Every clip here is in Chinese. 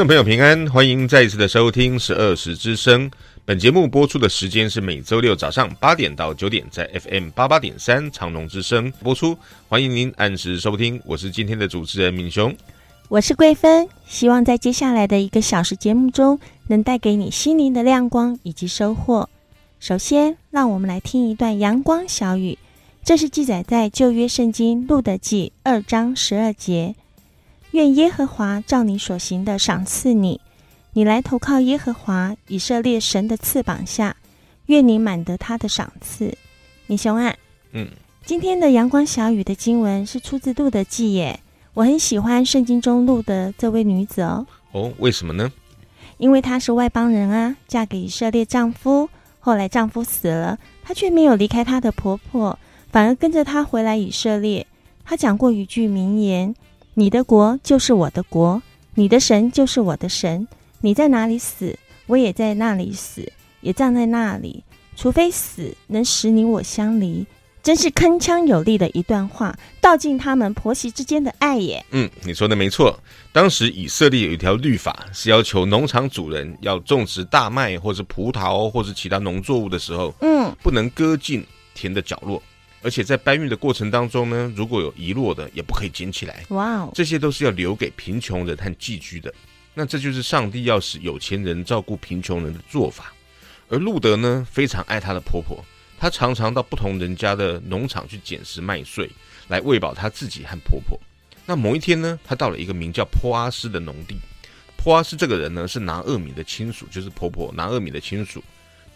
众朋友平安，欢迎再一次的收听十二时之声。本节目播出的时间是每周六早上八点到九点，在 FM 八八点三长隆之声播出。欢迎您按时收听，我是今天的主持人敏雄，我是桂芬。希望在接下来的一个小时节目中，能带给你心灵的亮光以及收获。首先，让我们来听一段阳光小语，这是记载在旧约圣经路得记二章十二节。愿耶和华照你所行的赏赐你，你来投靠耶和华以色列神的翅膀下，愿你满得他的赏赐。你雄啊，嗯，今天的阳光小雨的经文是出自路德记耶，我很喜欢圣经中路的这位女子哦。哦，为什么呢？因为她是外邦人啊，嫁给以色列丈夫，后来丈夫死了，她却没有离开她的婆婆，反而跟着她回来以色列。她讲过一句名言。你的国就是我的国，你的神就是我的神。你在哪里死，我也在那里死，也葬在那里。除非死能使你我相离，真是铿锵有力的一段话，道尽他们婆媳之间的爱耶。嗯，你说的没错。当时以色列有一条律法，是要求农场主人要种植大麦或是葡萄或是其他农作物的时候，嗯，不能割进田的角落。而且在搬运的过程当中呢，如果有遗落的，也不可以捡起来。哇哦，这些都是要留给贫穷人和寄居的。那这就是上帝要使有钱人照顾贫穷人的做法。而路德呢，非常爱他的婆婆，他常常到不同人家的农场去捡拾麦穗，来喂饱他自己和婆婆。那某一天呢，他到了一个名叫坡阿斯的农地。坡阿斯这个人呢，是拿厄米的亲属，就是婆婆拿厄米的亲属。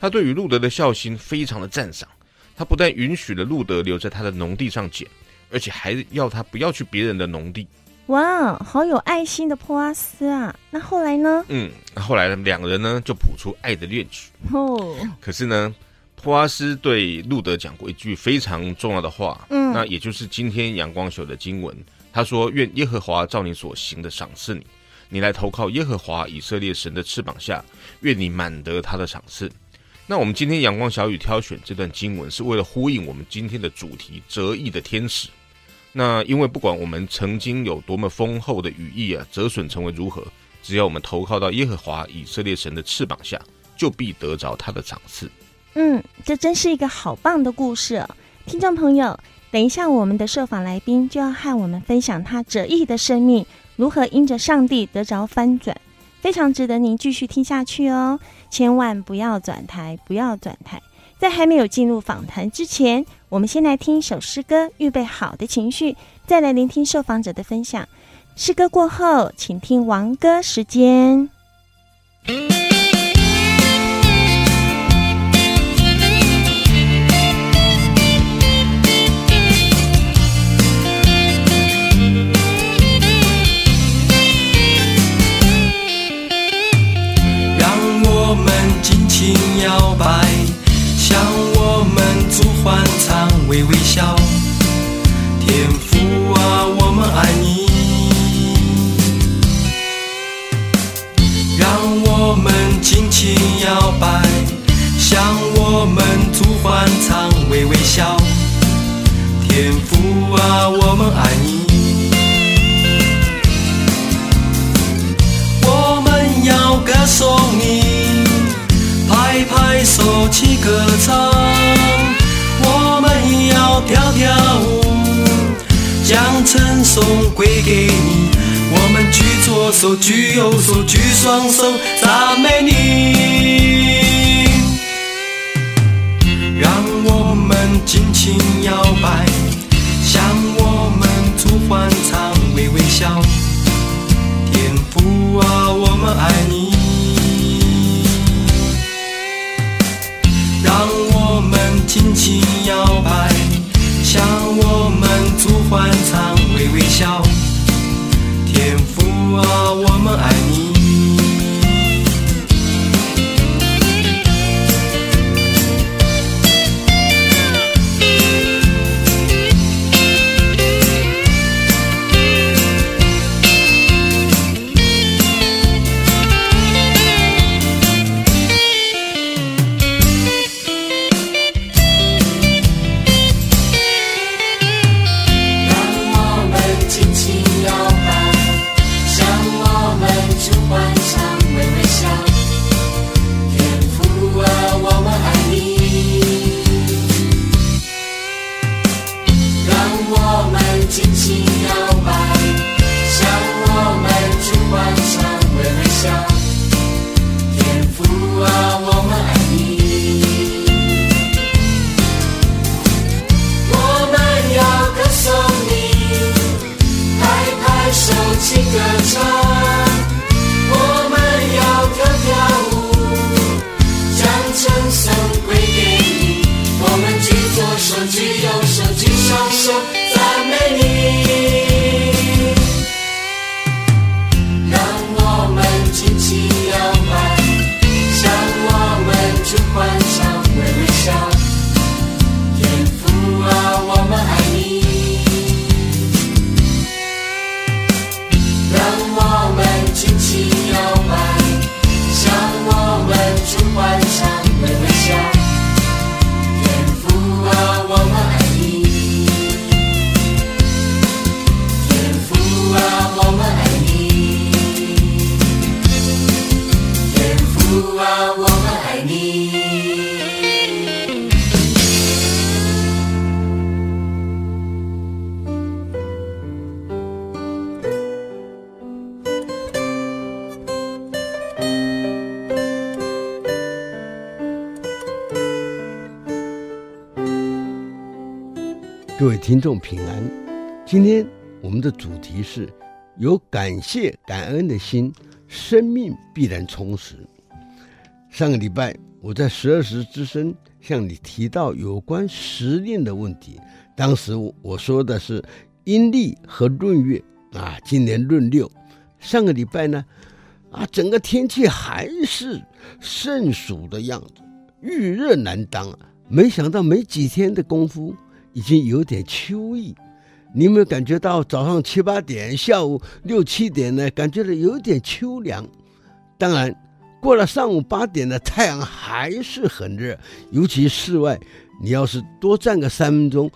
他对于路德的孝心非常的赞赏。他不但允许了路德留在他的农地上捡，而且还要他不要去别人的农地。哇，好有爱心的波阿斯啊！那后来呢？嗯，后来呢，两个人呢就谱出爱的恋曲。哦，可是呢，波阿斯对路德讲过一句非常重要的话。嗯，那也就是今天阳光秀的经文。他说：“愿耶和华照你所行的赏赐你，你来投靠耶和华以色列神的翅膀下，愿你满得他的赏赐。”那我们今天阳光小雨挑选这段经文，是为了呼应我们今天的主题——折翼的天使。那因为不管我们曾经有多么丰厚的羽翼啊，折损成为如何，只要我们投靠到耶和华以色列神的翅膀下，就必得着他的赏赐。嗯，这真是一个好棒的故事，听众朋友，等一下我们的受访来宾就要和我们分享他折翼的生命如何因着上帝得着翻转。非常值得您继续听下去哦，千万不要转台，不要转台。在还没有进入访谈之前，我们先来听一首诗歌，预备好的情绪，再来聆听受访者的分享。诗歌过后，请听王歌时间。心摇摆，向我们主欢唱，微微笑。天父啊，我们爱你。我们要歌颂你。拍拍手起歌唱，我们要跳跳舞，将称颂归给你。举左手，举右手，举双手，赞美你。让我们尽情摇摆，向我们主欢唱，微微笑。天父啊，我们爱你。让我们尽情摇摆，向我们主欢唱，微微笑。天父啊我们爱你。主题是有感谢感恩的心，生命必然充实。上个礼拜我在十二时之声向你提到有关时令的问题，当时我说的是阴历和闰月啊，今年闰六。上个礼拜呢，啊，整个天气还是盛暑的样子，遇热难当。没想到没几天的功夫。已经有点秋意，你有没有感觉到早上七八点，下午六七点呢？感觉到有点秋凉。当然，过了上午八点呢，太阳还是很热，尤其室外，你要是多站个三分钟，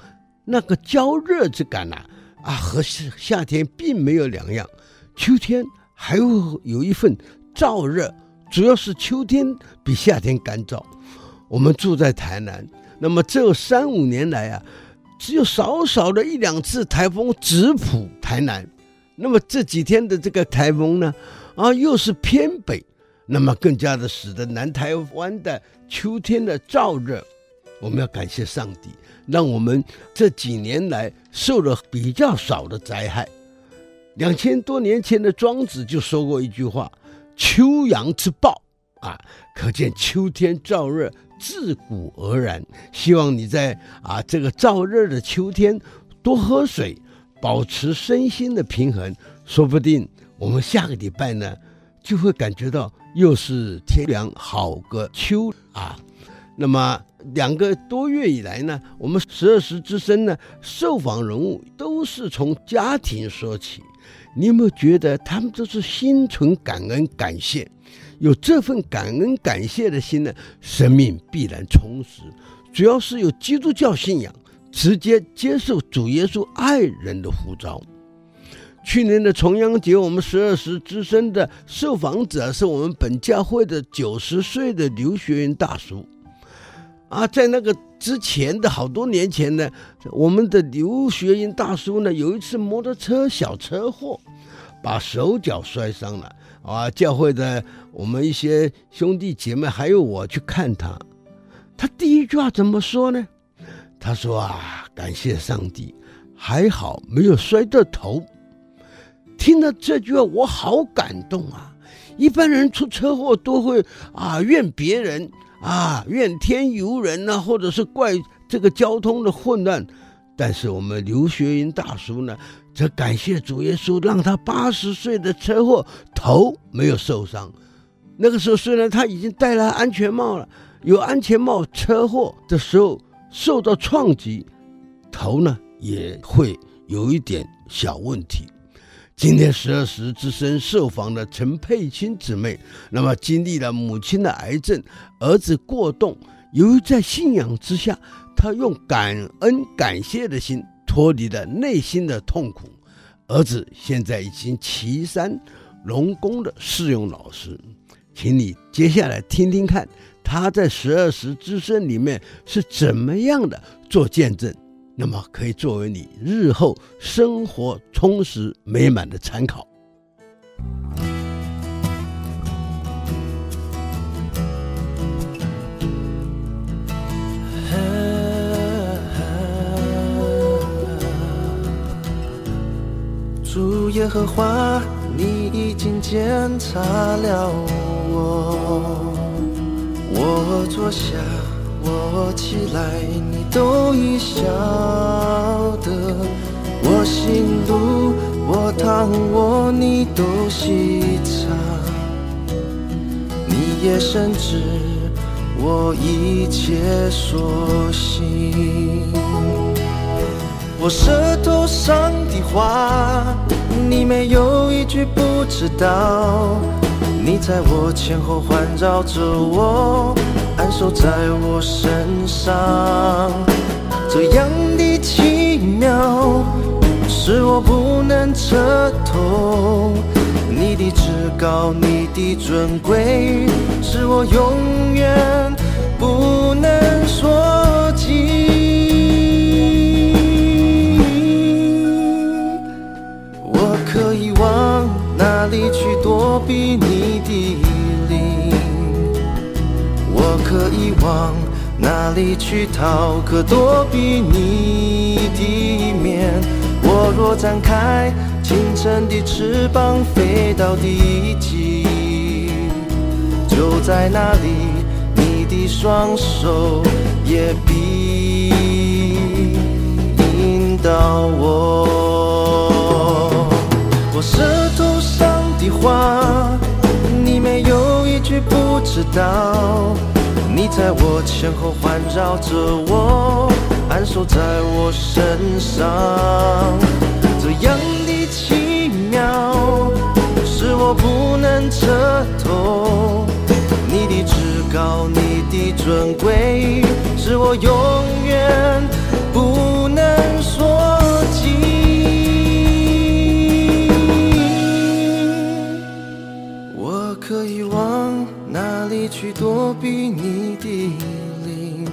那个焦热之感呐、啊，啊，和夏天并没有两样。秋天还会有一份燥热，主要是秋天比夏天干燥。我们住在台南，那么这三五年来啊。只有少少的一两次台风直扑台南，那么这几天的这个台风呢，啊，又是偏北，那么更加的使得南台湾的秋天的燥热。我们要感谢上帝，让我们这几年来受了比较少的灾害。两千多年前的庄子就说过一句话：“秋阳之暴”，啊，可见秋天燥热。自古而然，希望你在啊这个燥热的秋天多喝水，保持身心的平衡。说不定我们下个礼拜呢，就会感觉到又是天凉好个秋啊。那么两个多月以来呢，我们十二时之声呢，受访人物都是从家庭说起。你有没有觉得他们都是心存感恩感谢？有这份感恩感谢的心呢，生命必然充实。主要是有基督教信仰，直接接受主耶稣爱人的呼召。去年的重阳节，我们十二时之声的受访者是我们本教会的九十岁的刘学云大叔。啊，在那个之前的好多年前呢，我们的刘学云大叔呢，有一次摩托车小车祸，把手脚摔伤了。啊，教会的我们一些兄弟姐妹还有我去看他，他第一句话怎么说呢？他说啊，感谢上帝，还好没有摔到头。听到这句话，我好感动啊！一般人出车祸都会啊怨别人啊怨天尤人呐、或者是怪这个交通的混乱。但是我们刘学云大叔呢，则感谢主耶稣，让他八十岁的车祸头没有受伤。那个时候虽然他已经戴了安全帽了，有安全帽，车祸的时候受到撞击，头呢也会有一点小问题。今天十二时之声受访的陈佩青姊妹，那么经历了母亲的癌症，儿子过动，由于在信仰之下。他用感恩感谢的心脱离了内心的痛苦。儿子现在已经岐山龙宫的试用老师，请你接下来听听看他在十二时之声里面是怎么样的做见证，那么可以作为你日后生活充实美满的参考。主耶和华，已经检查了我。我坐下，我起来，你都已晓得。我行路，我躺卧，你都细察。你也深知我一切所行。我舌头上的话，你没有一句不知道。你在我前后环绕着我，安守在我身上，这样的奇妙，使我不能彻头。你的至高，你的尊贵，是我永远不能说尽。往哪里去躲避你的灵？我可以往哪里去逃？可躲避你的面？我若展开清晨的翅膀，飞到地极，就在那里，你的双手也必引导我。我舌头上的。话，你没有一句不知道。你在我前后环绕着我，安守在我身上，这样的奇妙，使我不能彻头。你的至高，你的尊贵，使我永远不能可以往哪里去躲避你的灵，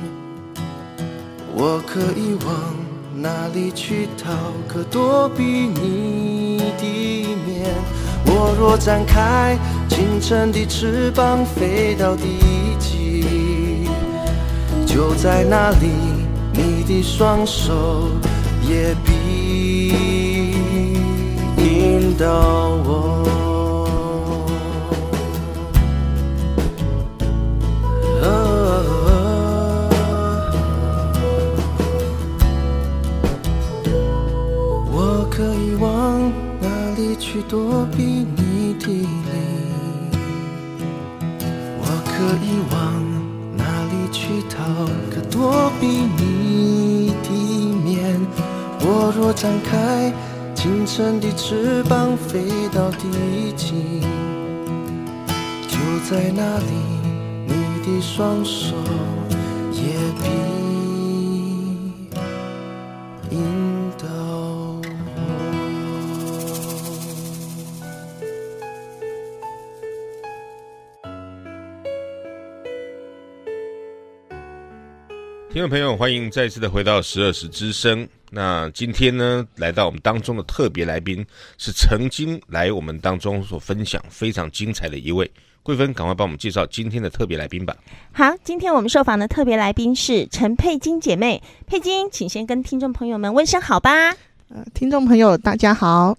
我可以往哪里去逃？可躲避你的面。我若展开清晨的翅膀，飞到地极，就在那里，你的双手也必引导去躲避你的灵，我可以往哪里去逃？可躲避你的面。我若展开清晨的翅膀，飞到地极，就在那里，你的双手众朋友，欢迎再次的回到十二时之声。那今天呢，来到我们当中的特别来宾是曾经来我们当中所分享非常精彩的一位。桂芬，赶快帮我们介绍今天的特别来宾吧。好，今天我们受访的特别来宾是陈佩金姐妹。佩金，请先跟听众朋友们问声好吧。呃，听众朋友大家好。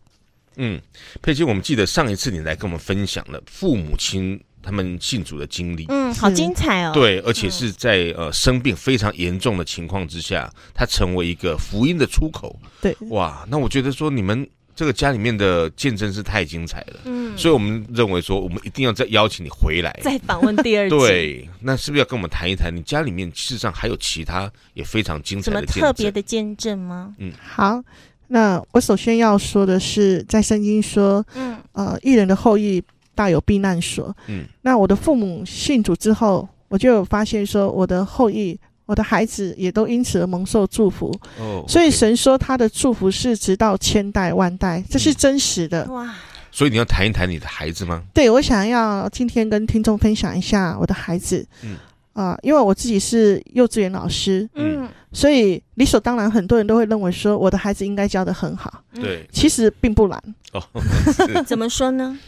嗯，佩金，我们记得上一次你来跟我们分享了父母亲。他们信主的经历，嗯，好精彩哦。对，而且是在呃生病非常严重的情况之下，他成为一个福音的出口。对，哇，那我觉得说你们这个家里面的见证是太精彩了。嗯，所以我们认为说，我们一定要再邀请你回来，再访问第二集。对，那是不是要跟我们谈一谈？你家里面事实上还有其他也非常精彩的见证，什么特别的见证吗？嗯，好，那我首先要说的是，在圣经说，嗯，呃，义人的后裔。大有避难所。嗯，那我的父母信主之后，我就有发现说，我的后裔，我的孩子也都因此而蒙受祝福。哦，okay，所以神说他的祝福是直到千代万代，这是真实的。哇，所以你要谈一谈你的孩子吗？对，我想要今天跟听众分享一下我的孩子。嗯，啊、呃，因为我自己是幼稚园老师。嗯，所以理所当然，很多人都会认为说我的孩子应该教的很好。对，其实并不难。哦，怎么说呢？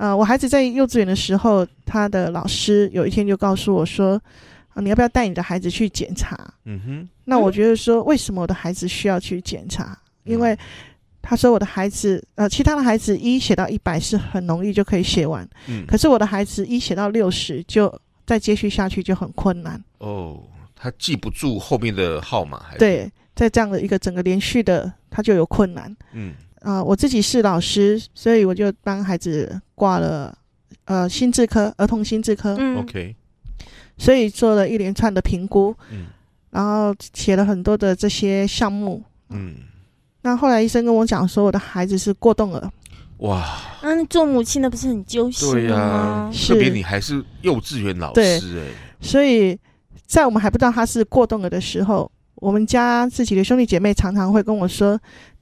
呃，我孩子在幼稚园的时候，他的老师有一天就告诉我说：“啊，你要不要带你的孩子去检查？”嗯哼。那我觉得说，为什么我的孩子需要去检查？因为他说我的孩子，呃，其他的孩子一写到一百是很容易就可以写完，嗯，可是我的孩子一写到六十就再接续下去就很困难。哦，他记不住后面的号码，还是对，在这样的一个整个连续的，他就有困难。嗯，啊、呃，我自己是老师，所以我就帮孩子挂了呃心智科，儿童心智科。嗯，OK，所以做了一连串的评估，嗯，然后写了很多的这些项目。嗯，那后来医生跟我讲说，我的孩子是过动儿。哇，嗯，做母亲的不是很揪心对呀、吗？是特别你还是幼稚园老对师哎、所以在我们还不知道他是过动儿的时候，我们家自己的兄弟姐妹常常会跟我说：“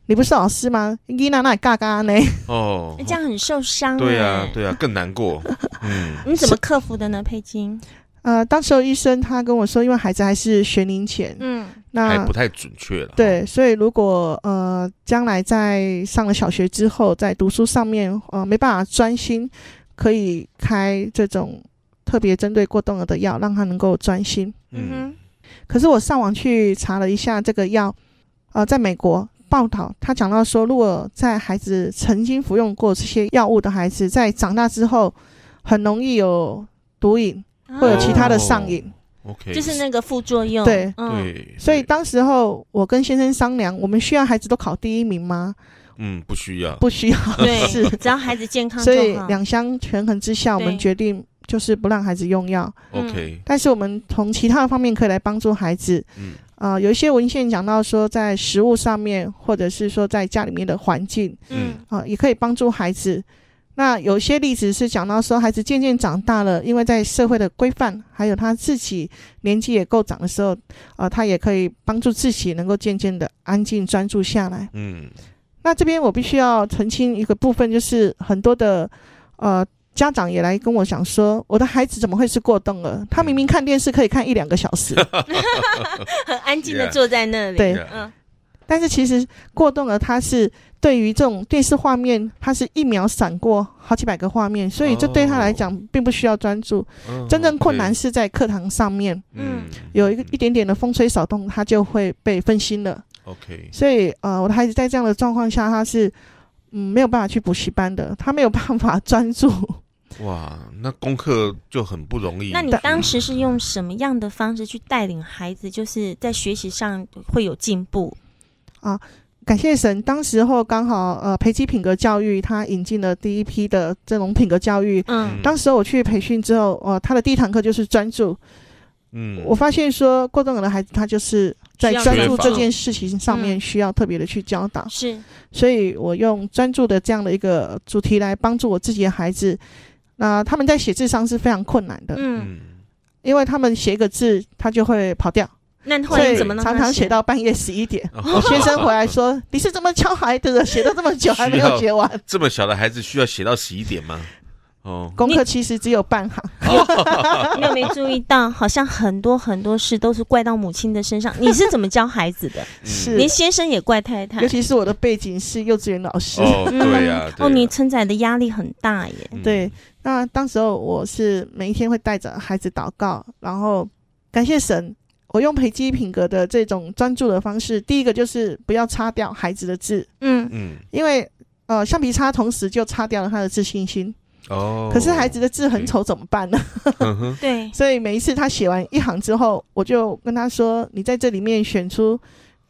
你不是老师吗？你那那嘎嘎呢哦，这样很受伤、欸。对呀、啊，对呀、啊，更难过。嗯，你怎么克服的呢，佩金？？”呃，当时候医生他跟我说，因为孩子还是学龄前，嗯，那还不太准确了。对，所以如果呃将来在上了小学之后，在读书上面呃没办法专心，可以开这种特别针对过动儿的药，让他能够专心。嗯哼，可是我上网去查了一下这个药，呃，在美国报道，他讲到说，如果在孩子曾经服用过这些药物的孩子，在长大之后，很容易有毒瘾或者其他的上瘾。哦 OK，就是那个副作用。对嗯、对，所以当时候我跟先生商量，我们需要孩子都考第一名吗？嗯，不需要。不需要，对，是。只要孩子健康所以。两相权衡之下，我们决定就是不让孩子用药。OK，但是我们从其他的方面可以来帮助孩子。嗯，啊、呃，有一些文献讲到说，在食物上面，或者是说在家里面的环境，嗯啊、呃，也可以帮助孩子。那有些例子是讲到说，孩子渐渐长大了，因为在社会的规范，还有他自己年纪也够长的时候，啊、呃，他也可以帮助自己能够渐渐的安静专注下来。嗯，那这边我必须要澄清一个部分，就是很多的呃家长也来跟我讲说，我的孩子怎么会是过动了？他明明看电视可以看一两个小时，很安静的坐在那里。对但是其实过动了他是对于这种电视画面，他是一秒闪过好几百个画面，所以这对他来讲并不需要专注。哦真正困难是在课堂上面嗯有一个一点点的风吹草动，他就会被分心了。，OK，所以呃，我的孩子在这样的状况下，他是嗯没有办法去补习班的，他没有办法专注。哇，那功课就很不容易。那你当时是用什么样的方式去带领孩子，就是在学习上会有进步？啊，感谢神，当时候刚好呃，培基品格教育他引进了第一批的这种品格教育。嗯当时候我去培训之后，呃，他的第一堂课就是专注。嗯，我发现说，过动儿的孩子他就是在专注这件事情上面嗯需要特别的去教导，是，所以我用专注的这样的一个主题来帮助我自己的孩子。那他们在写字上是非常困难的，嗯，嗯，因为他们写一个字，他就会跑掉。那后所以来怎么让他常常写到半夜十一点。哦我先生回来说：“你是怎么教孩子的？写了这么久还没有写完，这么小的孩子需要写到十一点吗？哦，功课其实只有半行。你有没有注意到，好像很多很多事都是怪到母亲的身上？你是怎么教孩子的？嗯是连先生也怪太太尤。其是我的背景是幼稚园老师。哦，嗯对呀，对哦，你承载的压力很大耶。嗯对，那当时候我是每一天会带着孩子祷告，然后感谢神。我用培基品格的这种专注的方式，第一个就是不要擦掉孩子的字，嗯，嗯，因为呃橡皮擦同时就擦掉了他的自信心。哦，可是孩子的字很丑怎么办呢？对，所以每一次他写完一行之后，我就跟他说：“你在这里面选出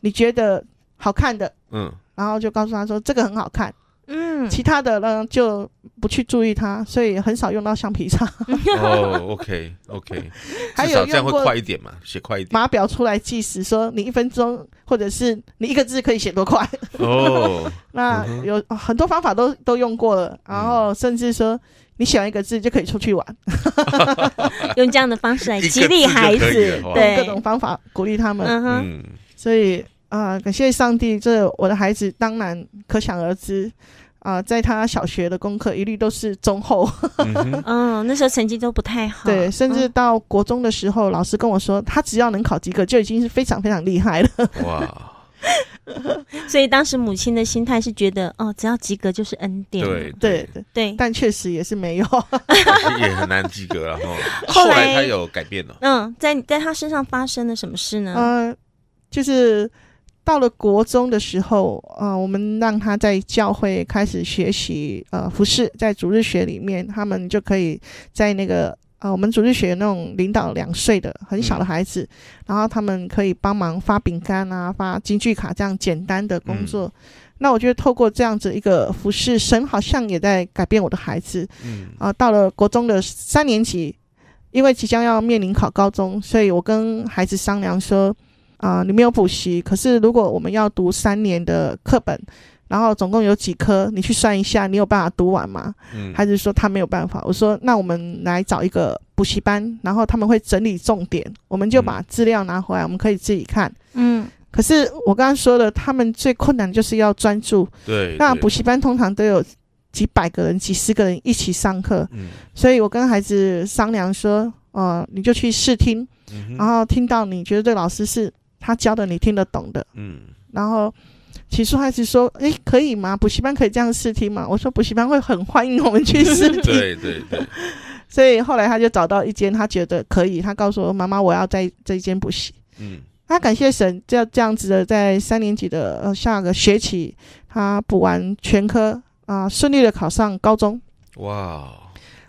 你觉得好看的，嗯，然后就告诉他说这个很好看，嗯，其他的呢就不去注意它，所以很少用到橡皮擦。哦，OK，OK，还有这样会用过快一点嘛，写快一点。码表出来计时，说你一分钟或者是你一个字可以写多快。哦，那有很多方法都都用过了，然后甚至说你写完一个字就可以出去玩，用这样的方式来激励孩子对，各种方法鼓励他们。嗯哼，嗯，所以啊、呃感谢上帝，这我的孩子当然可想而知啊、呃在他小学的功课一律都是中后，嗯那时候成绩都不太好，对，甚至嗯。到国中的时候，老师跟我说，他只要能考及格就已经是非常非常厉害了。哇，所以当时母亲的心态是觉得，哦，只要及格就是恩典，对对。对，对，但确实也是没有。也很难及格了哈。后来后来他有改变了，嗯，在在他身上发生了什么事呢？呃，就是到了国中的时候，呃，我们让他在教会开始学习呃服饰，在主日学里面，他们就可以在那个呃我们主日学那种领导两岁的很小的孩子，嗯、然后他们可以帮忙发饼干啊、发京剧卡这样简单的工作。嗯、那我觉得透过这样子一个服饰，神好像也在改变我的孩子。嗯，啊、呃，到了国中的三年级，因为即将要面临考高中，所以我跟孩子商量说。啊、呃，你没有补习，可是如果我们要读三年的课本，然后总共有几科，你去算一下，你有办法读完吗？嗯，还是说他没有办法？我说那我们来找一个补习班，然后他们会整理重点，我们就把资料拿回来，嗯、我们可以自己看。嗯，可是我刚刚说的，他们最困难就是要专注。对，那补习班通常都有几百个人、几十个人一起上课，嗯，所以我跟孩子商量说，呃，你就去试听，嗯、然后听到你觉得这个老师是。他教的你听得懂的，嗯，然后起初还是说：“诶，可以吗？补习班可以这样试听吗？”我说：“补习班会很欢迎我们去试听。”对对对。所以后来他就找到一间他觉得可以，他告诉我：“妈妈，我要在这一间补习。”嗯，他感谢神，这样这样子的，在三年级的呃下个学期，他补完全科啊，呃，顺利的考上高中。哇！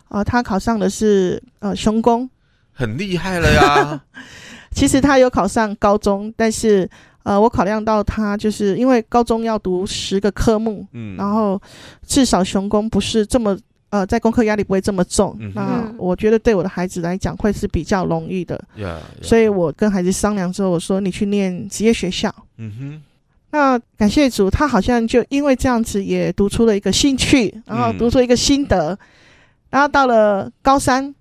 呃，他考上的是呃雄工，很厉害了呀。其实他有考上高中，但是呃，我考量到他就是因为高中要读十个科目，嗯，然后至少雄工不是这么呃，在功课压力不会这么重，嗯、那我觉得对我的孩子来讲会是比较容易的，嗯、所以我跟孩子商量之后，我说你去念职业学校，嗯哼，那感谢主，他好像就因为这样子也读出了一个兴趣，然后读出一个心得，嗯、然后到了高三。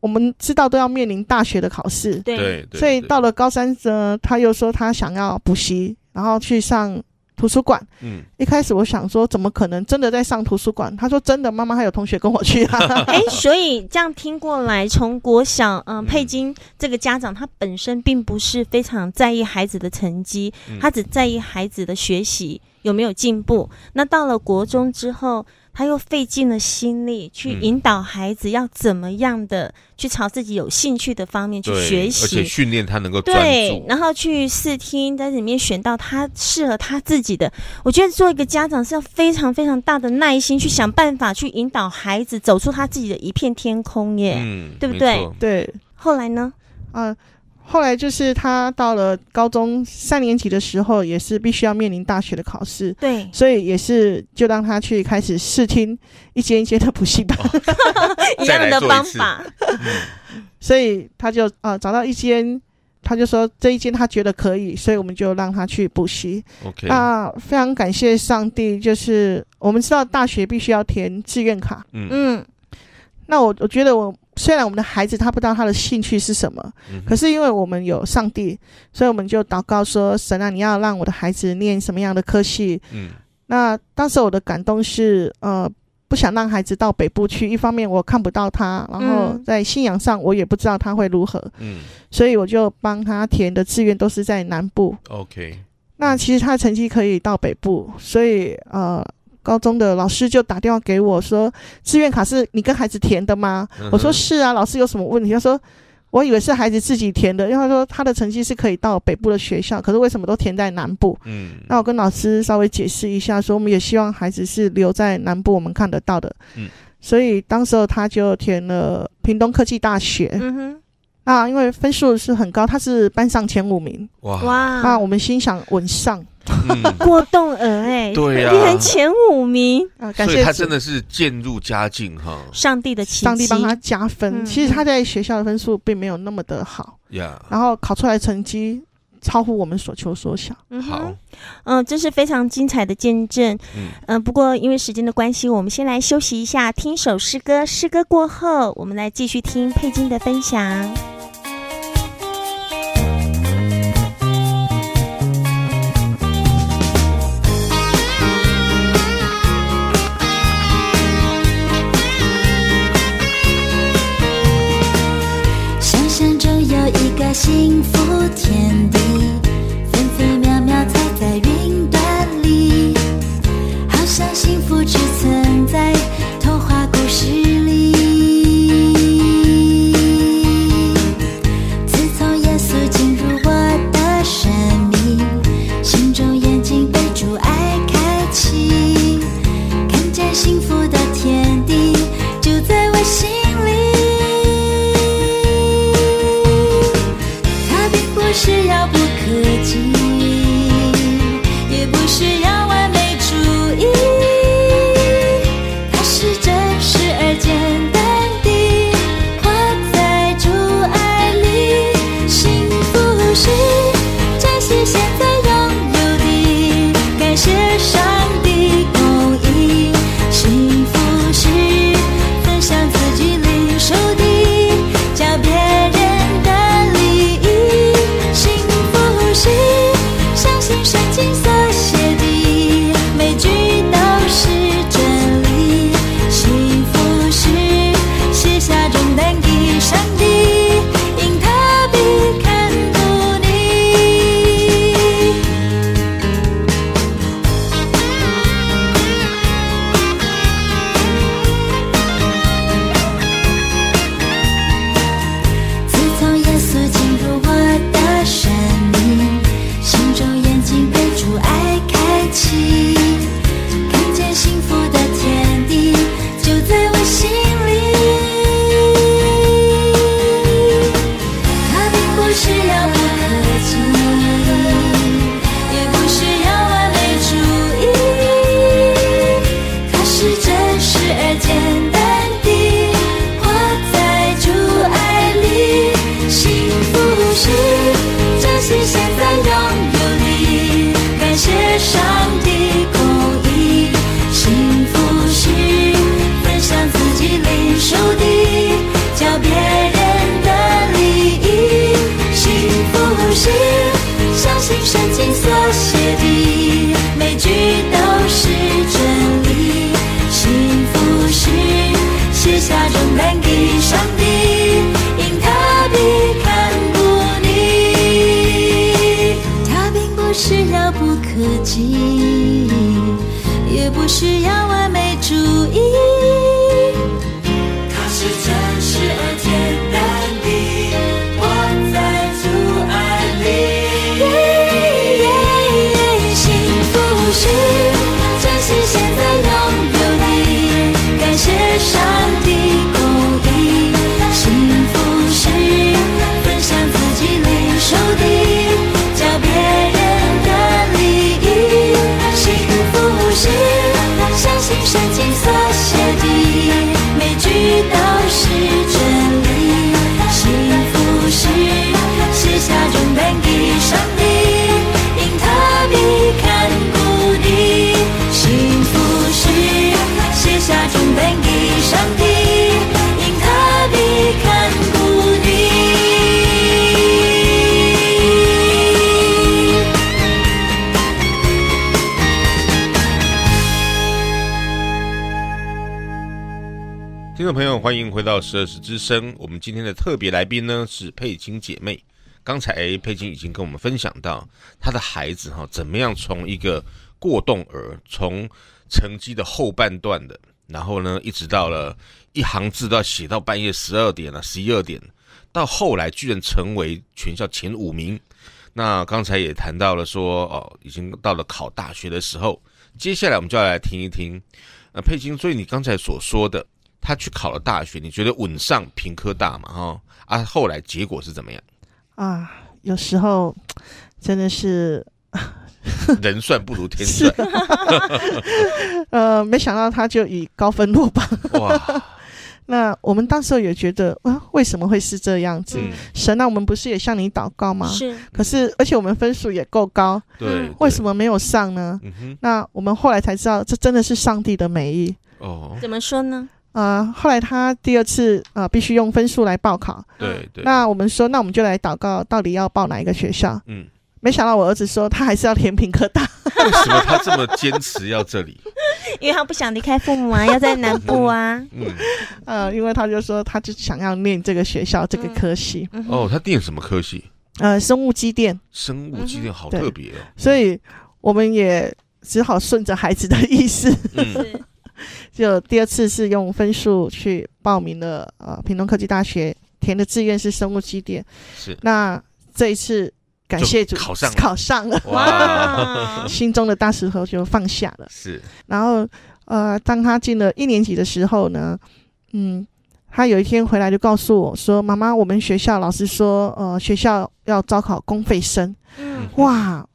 我们知道都要面临大学的考试，对，所以到了高三呢，他又说他想要补习，然后去上图书馆。嗯，一开始我想说，怎么可能真的在上图书馆？他说真的，妈妈还有同学跟我去啊。哎，所以这样听过来，从国小，嗯、呃，佩金这个家长，他本身并不是非常在意孩子的成绩，他只在意孩子的学习有没有进步。那到了国中之后。他又费尽了心力去引导孩子要怎么样的去朝自己有兴趣的方面去学习，而且训练他能够，对，然后去试听，在里面选到他适合他自己的。我觉得做一个家长是要非常非常大的耐心，去想办法去引导孩子走出他自己的一片天空耶，嗯，对不对？对。后来呢？啊。后来就是他到了高中三年级的时候，也是必须要面临大学的考试。对，所以也是就让他去开始试听一间一间的补习班，哦、一样的方法。所以他就啊、呃、找到一间，他就说这一间他觉得可以，所以我们就让他去补习。OK，那非常感谢上帝，就是我们知道大学必须要填志愿卡。嗯嗯，那我我觉得我。虽然我们的孩子他不知道他的兴趣是什么，嗯、可是因为我们有上帝，所以我们就祷告说：“神啊，你要让我的孩子念什么样的科系？”嗯，那当时我的感动是，呃，不想让孩子到北部去。一方面我看不到他，然后在信仰上我也不知道他会如何。嗯，所以我就帮他填的志愿都是在南部。OK，那其实他的成绩可以到北部，所以呃。高中的老师就打电话给我说：“志愿卡是你跟孩子填的吗？”嗯、我说：“是啊。”老师有什么问题？他说：“我以为是孩子自己填的，因为他说他的成绩是可以到北部的学校，可是为什么都填在南部？”嗯，那我跟老师稍微解释一下，说我们也希望孩子是留在南部，我们看得到的。嗯，所以当时候他就填了屏东科技大学。嗯哼，啊，因为分数是很高，他是班上前五名。哇哇！那我们心想稳上。过动儿哎，对呀、前五名啊，感谢，所以他真的是渐入佳境哈。上帝的奇迹，上帝帮他加分。嗯、其实他在学校的分数并没有那么的好呀，然后考出来成绩超乎我们所求所想。嗯、好，嗯，这是非常精彩的见证。嗯、呃，不过因为时间的关系，我们先来休息一下，听首诗歌。诗歌过后，我们来继续听佩金的分享。幸福天地己，也不需要。欢迎回到十二时之声。我们今天的特别来宾呢是佩金姐妹。刚才佩金已经跟我们分享到，她的孩子哈怎么样从一个过动儿，从成绩的后半段的，然后呢一直到了一行字都要写到半夜十二点了、十一二点，到后来居然成为全校前五名。那刚才也谈到了说，哦，已经到了考大学的时候。接下来我们就要来听一听，呃，佩金，所以你刚才所说的。他去考了大学，你觉得稳上屏科大嘛？哈啊，后来结果是怎么样？啊，有时候真的是 人算不如天算。呃，没想到他就以高分落榜。哇！那我们当时也觉得，啊，为什么会是这样子？嗯、神，那我们不是也向你祷告吗？是。可是，而且我们分数也够高，对，为什么没有上呢？嗯、那我们后来才知道，这真的是上帝的美意。哦，怎么说呢？呃，后来他第二次呃必须用分数来报考，对对。那我们说，那我们就来祷告，到底要报哪一个学校？嗯，没想到我儿子说他还是要填平科大。为什么他这么坚持要这里？因为他不想离开父母啊，要在南部啊。嗯，呃，因为他就说他就想要念这个学校这个科系。嗯、哦，他念什么科系？呃，生物机电。生物机电好特别哦。所以我们也只好顺着孩子的意思。嗯。就第二次是用分数去报名了，呃，屏东科技大学填的志愿是生物机电，是。那这一次感谢主考上了，考上了，哇，心中的大石头就放下了。是。然后，呃，当他进了一年级的时候呢，嗯，他有一天回来就告诉我说：“妈妈，我们学校老师说，呃，学校要招考公费生。”嗯，哇，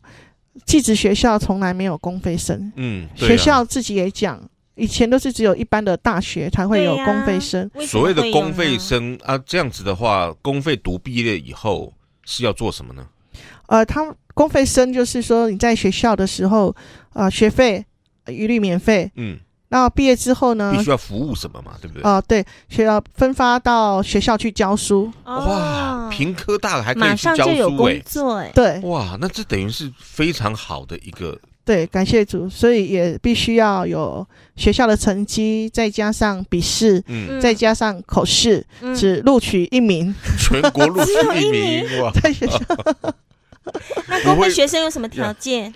寄职学校从来没有公费生。嗯，学校自己也讲。以前都是只有一般的大学才会有公费生，所谓的公费生啊，这样子的话，公费读毕业以后是要做什么呢？呃，他公费生就是说你在学校的时候，呃，学费一律免费，嗯，那毕业之后呢，必须要服务什么嘛，对不对？啊、呃，对，学要分发到学校去教书，哇，平科大还可以去教书，马上就有工作，哎，对，哇，那这等于是非常好的一个。对，感谢主，所以也必须要有学校的成绩，再加上笔试，嗯，再加上口试，嗯、只录取一名，全国录取一名，哇，在学校。那公费学生有什么条件？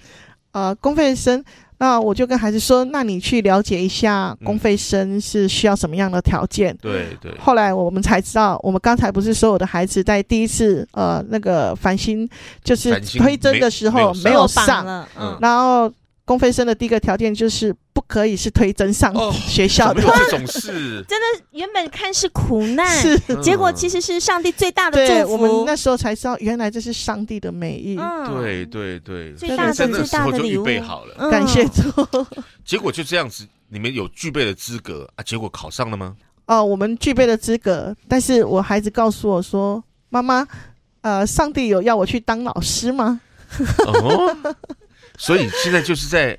呃，公费生。那我就跟孩子说：“那你去了解一下公费生是需要什么样的条件。嗯”对对。后来我们才知道，我们刚才不是说我的孩子在第一次呃那个繁星就是推甄的时候没有上，嗯，然后。公费生的第一个条件就是不可以是推甄上学校的，哦、这种事，真的原本看是苦难，是结果其实是上帝最大的祝福。我们那时候才知道，原来这是上帝的美意。嗯、对对对，最大的最大的礼物，备好了，嗯、感谢主。结果就这样子，你们有具备的资格啊？结果考上了吗？哦，我们具备了资格，但是我孩子告诉我说：“妈妈，呃，上帝有要我去当老师吗？” 哦所以现在就是在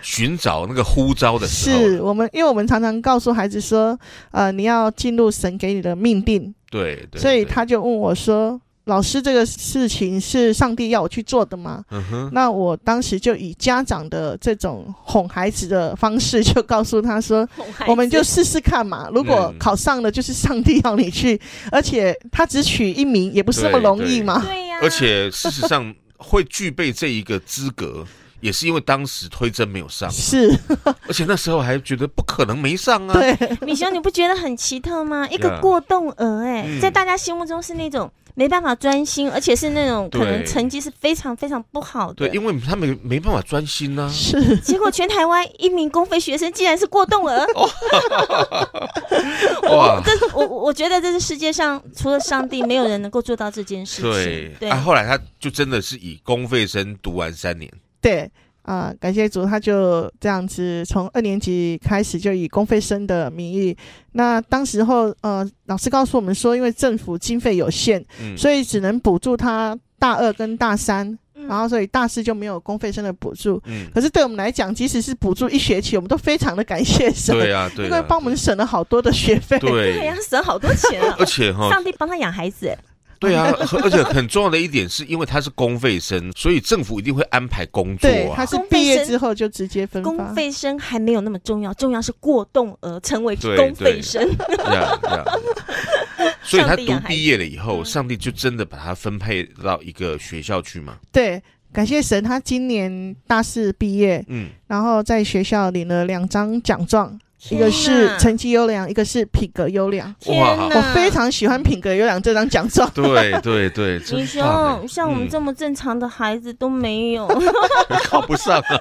寻找那个呼召的时候。是我们，因为我们常常告诉孩子说，呃，你要进入神给你的命定。对对，对。所以他就问我说：“老师，这个事情是上帝要我去做的吗？”嗯哼。那我当时就以家长的这种哄孩子的方式，就告诉他说：“我们就试试看嘛。如果考上了，就是上帝要你去，而且他只取一名，也不是那么容易嘛。”对呀。而且事实上会具备这一个资格。也是因为当时推甄没有上，是，而且那时候还觉得不可能没上啊。对，米兄，你不觉得很奇特吗？一个过动儿，哎，在大家心目中是那种。没办法专心，而且是那种可能成绩是非常非常不好的。对，因为他没没办法专心呢、啊。是，结果全台湾一名公费学生竟然是过动儿。哇！这我我觉得这是世界上除了上帝，没有人能够做到这件事情。对，对啊，后来他就真的是以公费生读完三年。对。啊、呃，感谢主，他就这样子从二年级开始就以公费生的名义。那当时候，呃，老师告诉我们说，因为政府经费有限，嗯、所以只能补助他大二跟大三，嗯、然后所以大四就没有公费生的补助。嗯，可是对我们来讲，即使是补助一学期，我们都非常的感谢神。对啊，对啊，因为帮我们省了好多的学费。对呀，省好多钱啊！而且哈，上帝帮他养孩子。对啊，而且很重要的一点是因为他是公费生，所以政府一定会安排工作啊。对，他是毕业之后就直接分发。公费生还没有那么重要，重要是过动而成为公费生。所以他读毕业了以后，上帝就真的把他分配到一个学校去嘛？对，感谢神，他今年大四毕业，嗯，然后在学校领了两张奖状。一个是成绩优良，一个是品格优良。哇，我非常喜欢品格优良这张奖状。对对对，你说像我们这么正常的孩子都没有，考不上啊。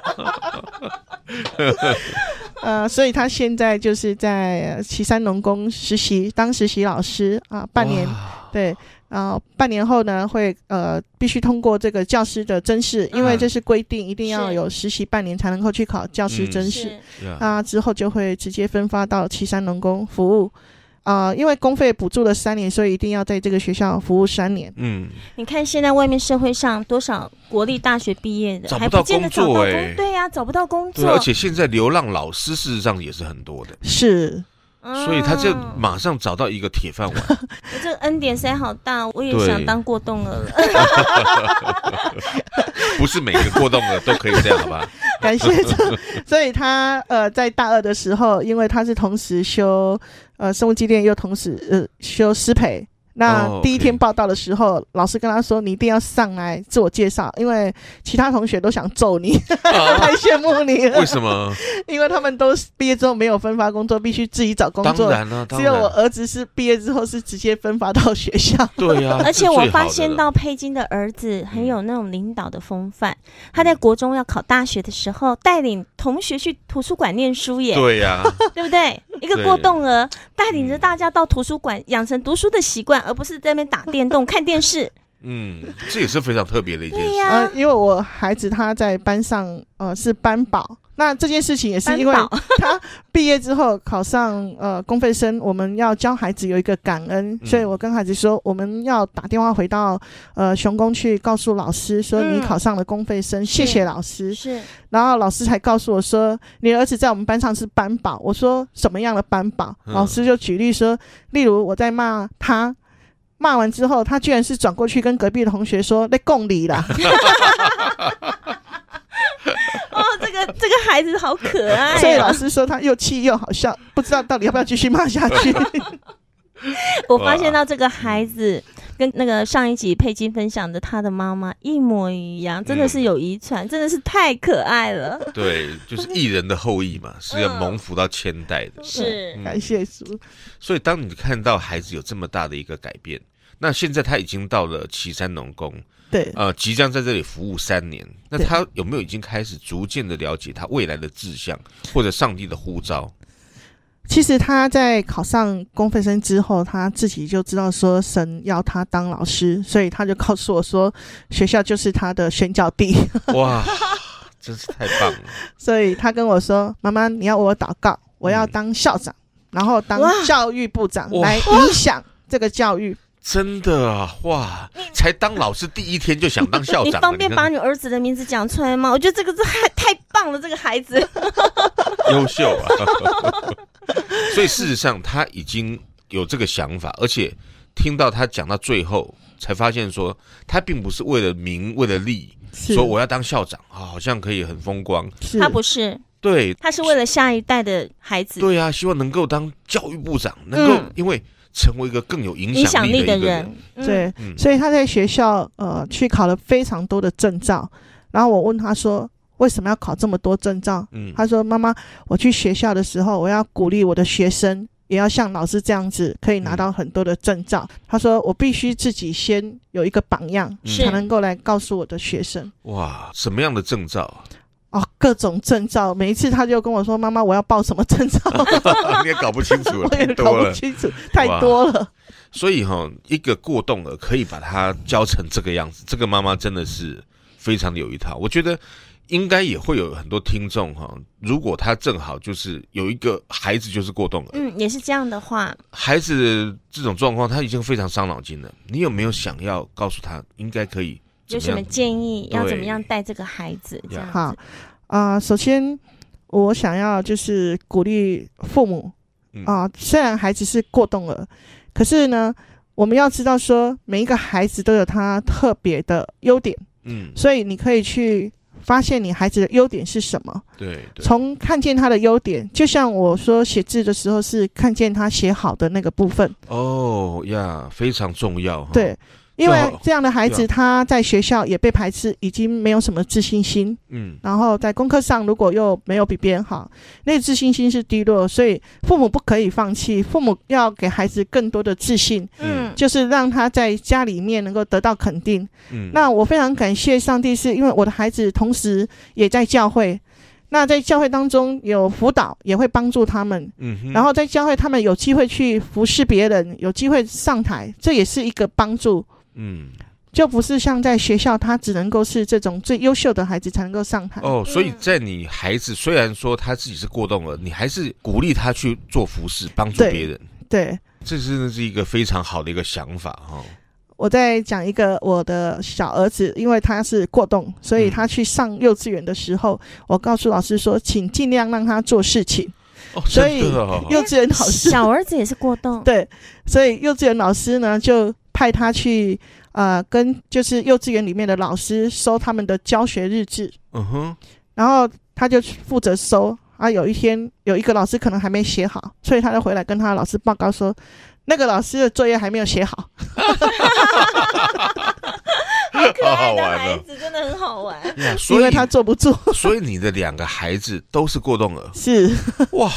呃，所以他现在就是在岐山农工实习，当实习老师啊，半年，对。然后半年后呢，会呃必须通过这个教师的甄试，因为这是规定，一定要有实习半年才能够去考教师甄试。那之后就会直接分发到岐山农工服务。啊、呃，因为公费补助了三年，所以一定要在这个学校服务三年。嗯，你看现在外面社会上多少国立大学毕业的，还不到工作哎、欸，对呀、啊，找不到工作。对，而且现在流浪老师事实上也是很多的。是。所以他就马上找到一个铁饭碗。我 这个恩典塞好大，我也想当过动儿。不是每个过动儿都可以这样，好吧？感谢这。所以他呃在大二的时候，因为他是同时修呃生物机电，又同时呃修师培。那第一天报道的时候，oh, okay. 老师跟他说：“你一定要上来自我介绍，因为其他同学都想揍你，啊、太羡慕你了。”为什么？因为他们都毕业之后没有分发工作，必须自己找工作。当然了。只有我儿子是毕业之后是直接分发到学校。对呀、啊。而且我发现到佩金的儿子很有那种领导的风范。他在国中要考大学的时候，带领同学去图书馆念书耶。对呀、啊。对不对？一个过动儿带领着大家到图书馆，养成读书的习惯。而不是在那边打电动、看电视。嗯，这也是非常特别的一件事。啊、呃，因为我孩子他在班上，呃，是班宝。那这件事情也是因为 他毕业之后考上呃公费生，我们要教孩子有一个感恩，嗯、所以我跟孩子说，我们要打电话回到呃雄工去告诉老师说你考上了公费生，嗯、谢谢老师。是，然后老师才告诉我说，你儿子在我们班上是班宝。我说什么样的班宝？嗯、老师就举例说，例如我在骂他。骂完之后，他居然是转过去跟隔壁的同学说：“那共理啦。” 哦，这个这个孩子好可爱、啊。所以老师说他又气又好笑，不知道到底要不要继续骂下去。我发现到这个孩子跟那个上一集佩金分享的他的妈妈一模一样，真的是有遗传，嗯、真的是太可爱了。对，就是艺人的后裔嘛，是要蒙福到千代的。是，感谢主。所以当你看到孩子有这么大的一个改变。那现在他已经到了岐山农工，对，呃，即将在这里服务三年。那他有没有已经开始逐渐的了解他未来的志向，或者上帝的呼召？其实他在考上公费生之后，他自己就知道说神要他当老师，所以他就告诉我说，学校就是他的宣教地。哇，真是太棒了！所以他跟我说：“妈妈，你要我祷告，我要当校长，嗯、然后当教育部长来影响这个教育。”真的啊，哇！才当老师第一天就想当校长，你方便把你儿子的名字讲出来吗？我觉得这个是太太棒了，这个孩子 优秀啊！所以事实上他已经有这个想法，而且听到他讲到最后，才发现说他并不是为了名为了利，说我要当校长啊，好像可以很风光。他不是，对，他是为了下一代的孩子。对啊，希望能够当教育部长，能够因为。成为一个更有影响力的人，的人对，嗯、所以他在学校呃去考了非常多的证照，然后我问他说：“为什么要考这么多证照？嗯，他说：“妈妈，我去学校的时候，我要鼓励我的学生，也要像老师这样子，可以拿到很多的证照。嗯”他说：“我必须自己先有一个榜样，才能够来告诉我的学生。”哇，什么样的证照？哦，各种证照。每一次他就跟我说：“妈妈，我要报什么证照？” 你也搞不清楚了，我也搞不清楚，太多了。所以哈、哦，一个过动儿可以把他教成这个样子，这个妈妈真的是非常的有一套。我觉得。应该也会有很多听众哈，如果他正好就是有一个孩子就是过动了，嗯，也是这样的话，孩子这种状况他已经非常伤脑筋了。你有没有想要告诉他应该可以有什么建议，要怎么样带这个孩子？这样好啊、呃。首先我想要就是鼓励父母啊、呃，虽然孩子是过动了，可是呢，我们要知道说每一个孩子都有他特别的优点，嗯，所以你可以去。发现你孩子的优点是什么？对，从看见他的优点，就像我说写字的时候是看见他写好的那个部分。哦呀，非常重要。对。因为这样的孩子，他在学校也被排斥，已经没有什么自信心。嗯，然后在功课上如果又没有比别人好，那个自信心是低落，所以父母不可以放弃，父母要给孩子更多的自信。嗯，就是让他在家里面能够得到肯定。嗯，那我非常感谢上帝，是因为我的孩子同时也在教会，那在教会当中有辅导，也会帮助他们。嗯，然后在教会他们有机会去服侍别人，有机会上台，这也是一个帮助。嗯，就不是像在学校，他只能够是这种最优秀的孩子才能够上台哦。所以在你孩子虽然说他自己是过动了，你还是鼓励他去做服饰，帮助别人。对，这真的是一个非常好的一个想法哈、哦。我在讲一个我的小儿子，因为他是过动，所以他去上幼稚园的时候，嗯、我告诉老师说，请尽量让他做事情。哦，所以幼稚园老师小儿子也是过动，对，所以幼稚园老师呢就。派他去，呃，跟就是幼稚园里面的老师收他们的教学日志，嗯哼，然后他就负责收。啊，有一天有一个老师可能还没写好，所以他就回来跟他的老师报告说，那个老师的作业还没有写好。好可爱的孩子，真的很好玩。因为他坐不住，所以你的两个孩子都是过动儿，是哇，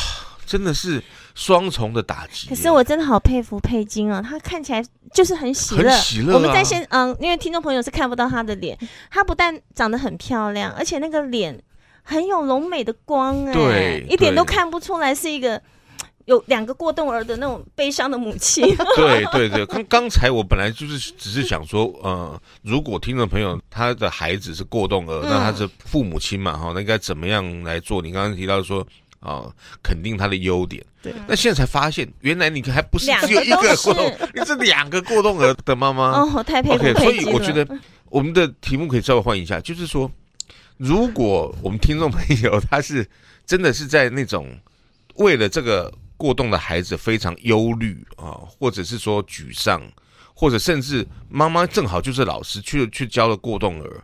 真的是。双重的打击。可是我真的好佩服佩金啊，他看起来就是很喜乐。喜乐。我们在线，嗯，因为听众朋友是看不到她的脸，她不但长得很漂亮，而且那个脸很有柔美的光，哎，对，一点都看不出来是一个有两个过动儿的那种悲伤的母亲。对对对，刚刚才我本来就是只是想说，呃，如果听众朋友他的孩子是过动儿，嗯、那他是父母亲嘛，哈，那应该怎么样来做？你刚刚提到说。啊、哦，肯定他的优点。对，那现在才发现，原来你还不是只有一个过动，你是两个过动儿的妈妈。哦，我太佩服佩 okay, 所以我觉得我们的题目可以稍微换一下，就是说，如果我们听众朋友他是真的是在那种为了这个过动的孩子非常忧虑啊，或者是说沮丧，或者甚至妈妈正好就是老师去去教了过动儿，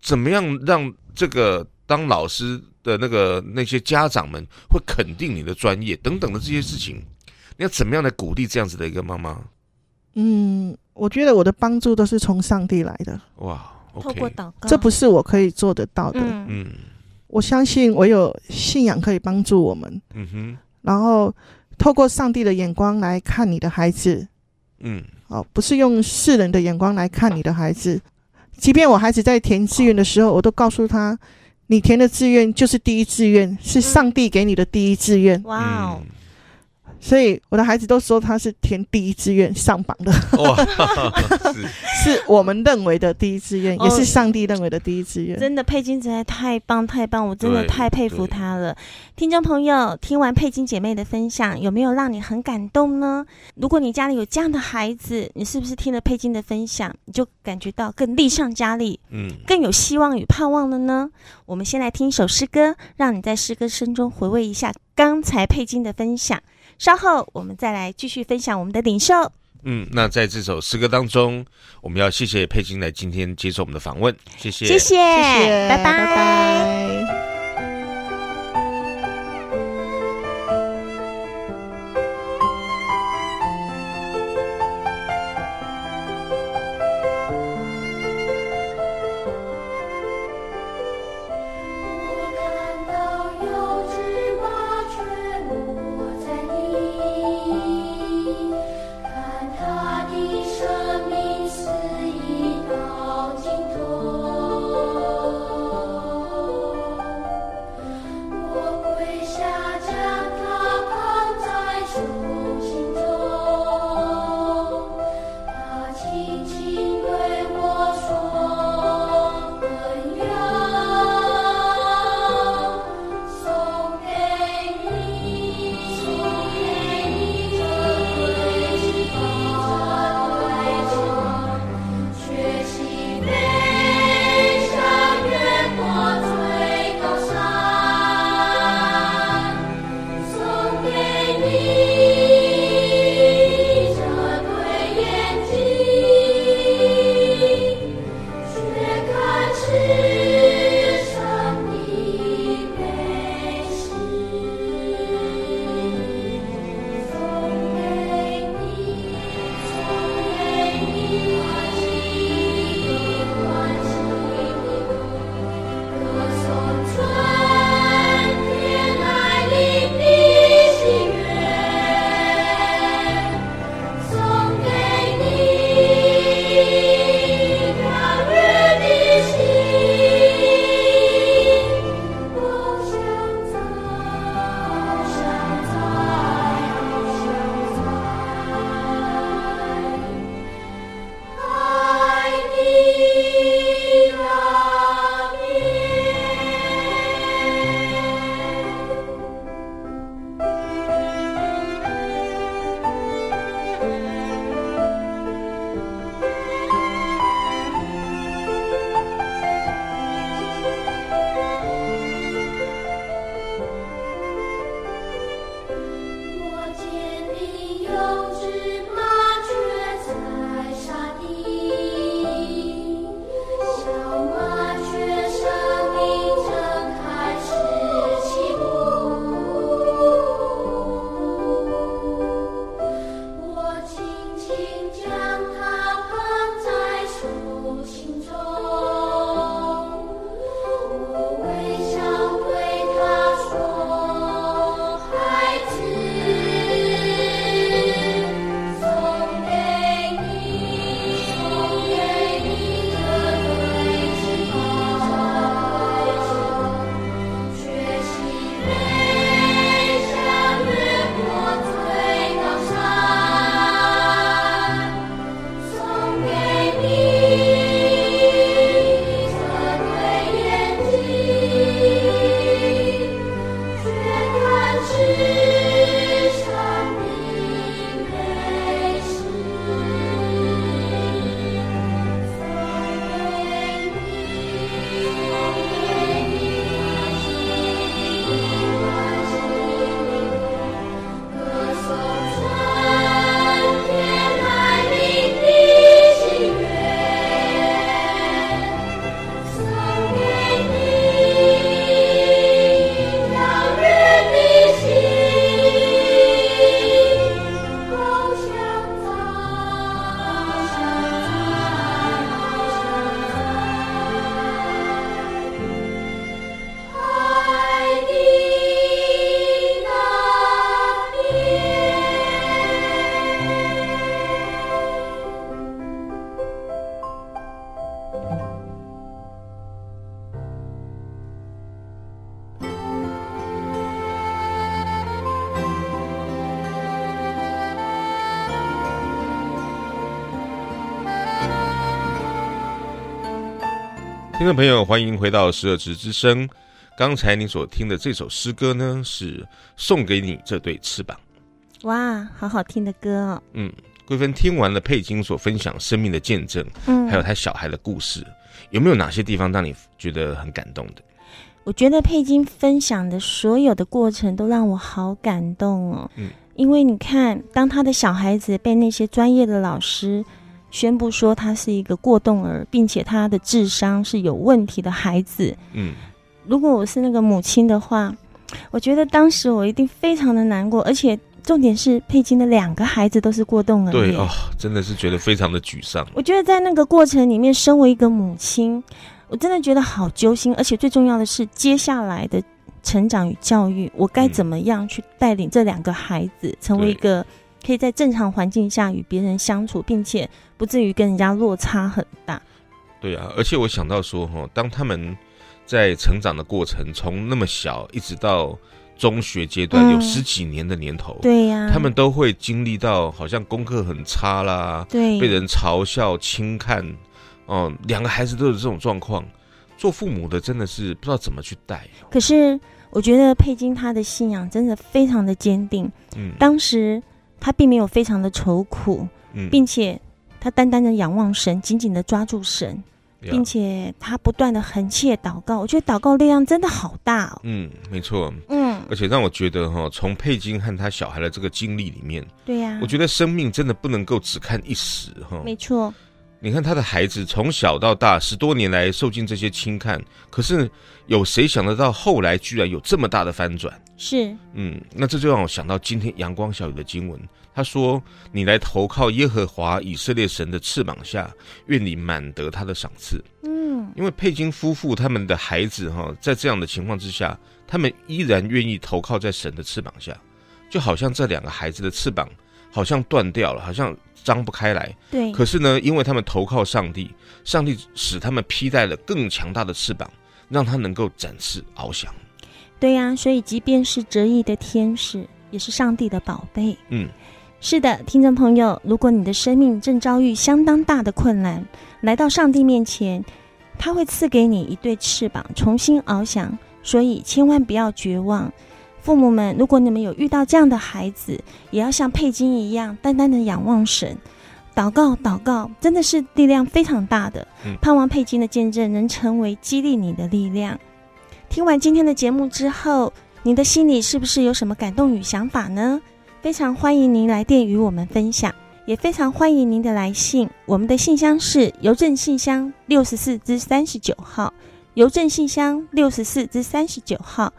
怎么样让这个当老师的那个那些家长们会肯定你的专业等等的这些事情，你要怎么样来鼓励这样子的一个妈妈？嗯，我觉得我的帮助都是从上帝来的。哇，okay，透过祷告，这不是我可以做得到的。嗯，我相信我有信仰可以帮助我们。嗯哼，然后透过上帝的眼光来看你的孩子。嗯，哦，不是用世人的眼光来看你的孩子。即便我孩子在填志愿的时候，我都告诉他。你填的志愿就是第一志愿，是上帝给你的第一志愿。哇哦！所以我的孩子都说他是填第一志愿上榜的，哇，是，是我们认为的第一志愿，哦，也是上帝认为的第一志愿。真的，佩金实在太棒太棒，我真的太佩服他了。听众朋友，听完佩金姐妹的分享，有没有让你很感动呢？如果你家里有这样的孩子，你是不是听了佩金的分享，你就感觉到更力上加力，嗯，更有希望与盼望了呢？我们先来听一首诗歌，让你在诗歌声中回味一下刚才佩金的分享。稍后我们再来继续分享我们的领袖。嗯，那在这首诗歌当中，我们要谢谢佩金来今天接受我们的访问，谢谢，谢谢。拜拜。听众朋友，欢迎回到《十二职之声》。刚才您所听的这首诗歌呢，是送给你这对翅膀。哇，好好听的歌哦。嗯，桂芬听完了佩金所分享生命的见证，嗯，还有他小孩的故事，有没有哪些地方让你觉得很感动的？我觉得佩金分享的所有的过程都让我好感动哦。嗯，因为你看，当他的小孩子被那些专业的老师。宣布说他是一个过动儿，并且他的智商是有问题的孩子。嗯，如果我是那个母亲的话，我觉得当时我一定非常的难过，而且重点是佩金的两个孩子都是过动儿。对哦，真的是觉得非常的沮丧。我觉得在那个过程里面，身为一个母亲，我真的觉得好揪心，而且最重要的是接下来的成长与教育，我该怎么样去带领这两个孩子成为一个。可以在正常环境下与别人相处，并且不至于跟人家落差很大。对啊，而且我想到说，哈，当他们在成长的过程，从那么小一直到中学阶段，嗯、有十几年的年头，对呀、啊，他们都会经历到好像功课很差啦，对，被人嘲笑、轻看，哦、呃，两个孩子都有这种状况，做父母的真的是不知道怎么去带。可是我觉得佩金他的信仰真的非常的坚定，嗯，当时。他并没有非常的愁苦，嗯，并且他单单的仰望神，紧紧的抓住神，并且他不断的横切祷告。我觉得祷告力量真的好大哦。嗯，没错。嗯，而且让我觉得哈，从佩金和他小孩的这个经历里面，对呀，我觉得生命真的不能够只看一时哈。没错。你看他的孩子从小到大十多年来受尽这些轻看，可是有谁想得到后来居然有这么大的翻转？是，嗯，那这就让我想到今天阳光小雨的经文，他说：“你来投靠耶和华以色列神的翅膀下，愿你满得他的赏赐。”嗯，因为佩金夫妇他们的孩子哈，在这样的情况之下，他们依然愿意投靠在神的翅膀下，就好像这两个孩子的翅膀好像断掉了，好像。张不开来，对。可是呢，因为他们投靠上帝，上帝使他们披戴了更强大的翅膀，让他能够展翅翱翔。对呀、啊，所以即便是折翼的天使，也是上帝的宝贝。嗯，是的，听众朋友，如果你的生命正遭遇相当大的困难，来到上帝面前，他会赐给你一对翅膀，重新翱翔。所以千万不要绝望。父母们，如果你们有遇到这样的孩子，也要像佩金一样，单单的仰望神，祷告，祷告，真的是力量非常大的。盼望佩金的见证能成为激励你的力量。听完今天的节目之后，您的心里是不是有什么感动与想法呢？非常欢迎您来电与我们分享，也非常欢迎您的来信。我们的信箱是邮政信箱六十四至三十九号，邮政信箱六十四至三十九号。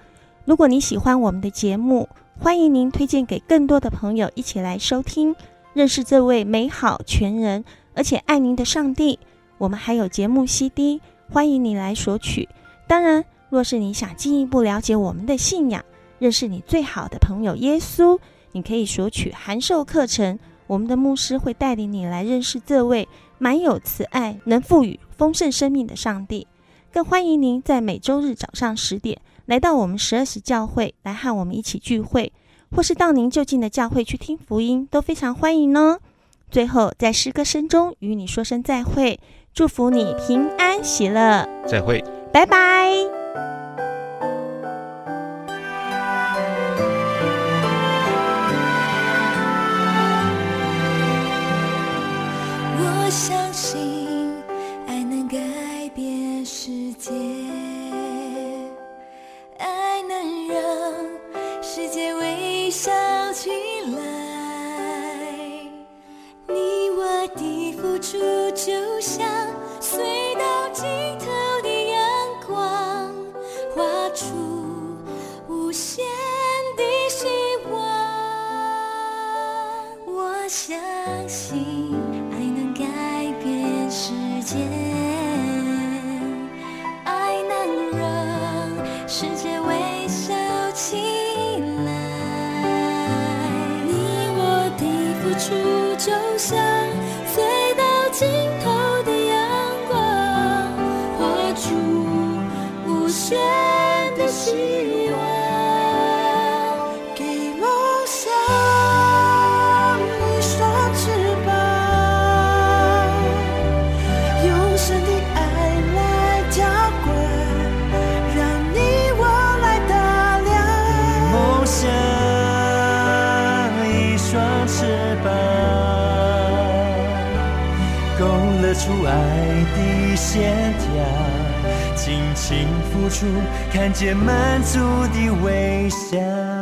如果你喜欢我们的节目，欢迎您推荐给更多的朋友一起来收听，认识这位美好全人而且爱您的上帝。我们还有节目 CD，欢迎你来索取。当然，若是你想进一步了解我们的信仰，认识你最好的朋友耶稣，你可以索取函授课程。我们的牧师会带领你来认识这位满有慈爱、能赋予丰盛生命的上帝。更欢迎您在每周日早上十点。来到我们十二时教会来和我们一起聚会，或是到您就近的教会去听福音，都非常欢迎哦。最后，在诗歌声中与你说声再会，祝福你平安喜乐。再会，拜拜。就像隧道尽头的阳光画出无限的希望我相信爱能改变世界。爱能让世界微笑起来。你我的付出就像看见满足的微笑。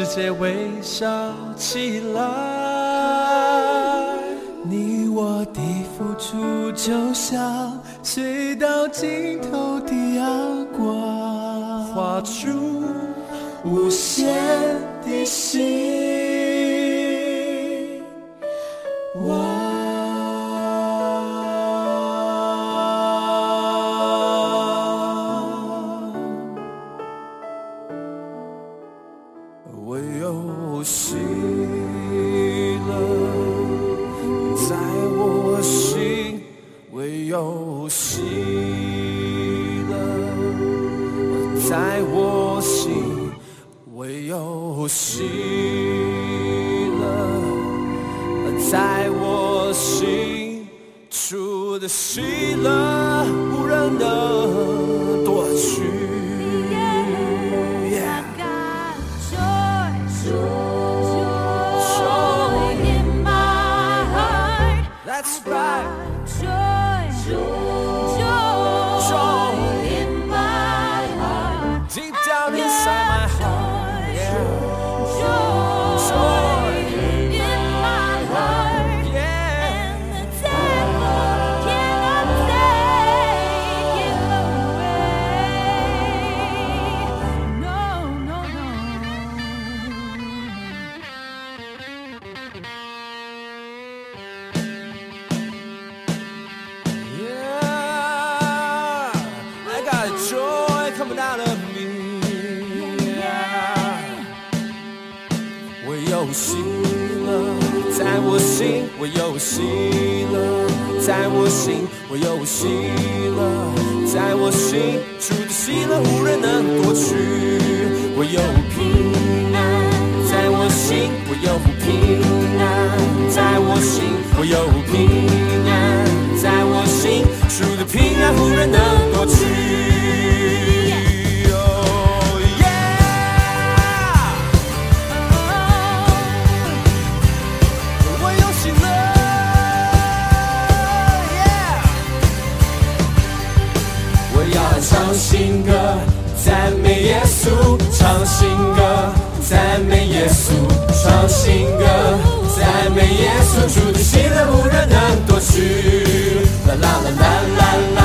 世界微笑起来。你我的付出就像隧道尽头的阳光，画出无限的心。喜乐在我心我又喜乐在我心祝你喜乐无人能过去。我有平安在我心我有平安在我心我有平安在我心祝你平安无人能过去。稣，唱新歌，赞美耶稣，主的喜乐无人能夺去。啦啦啦啦啦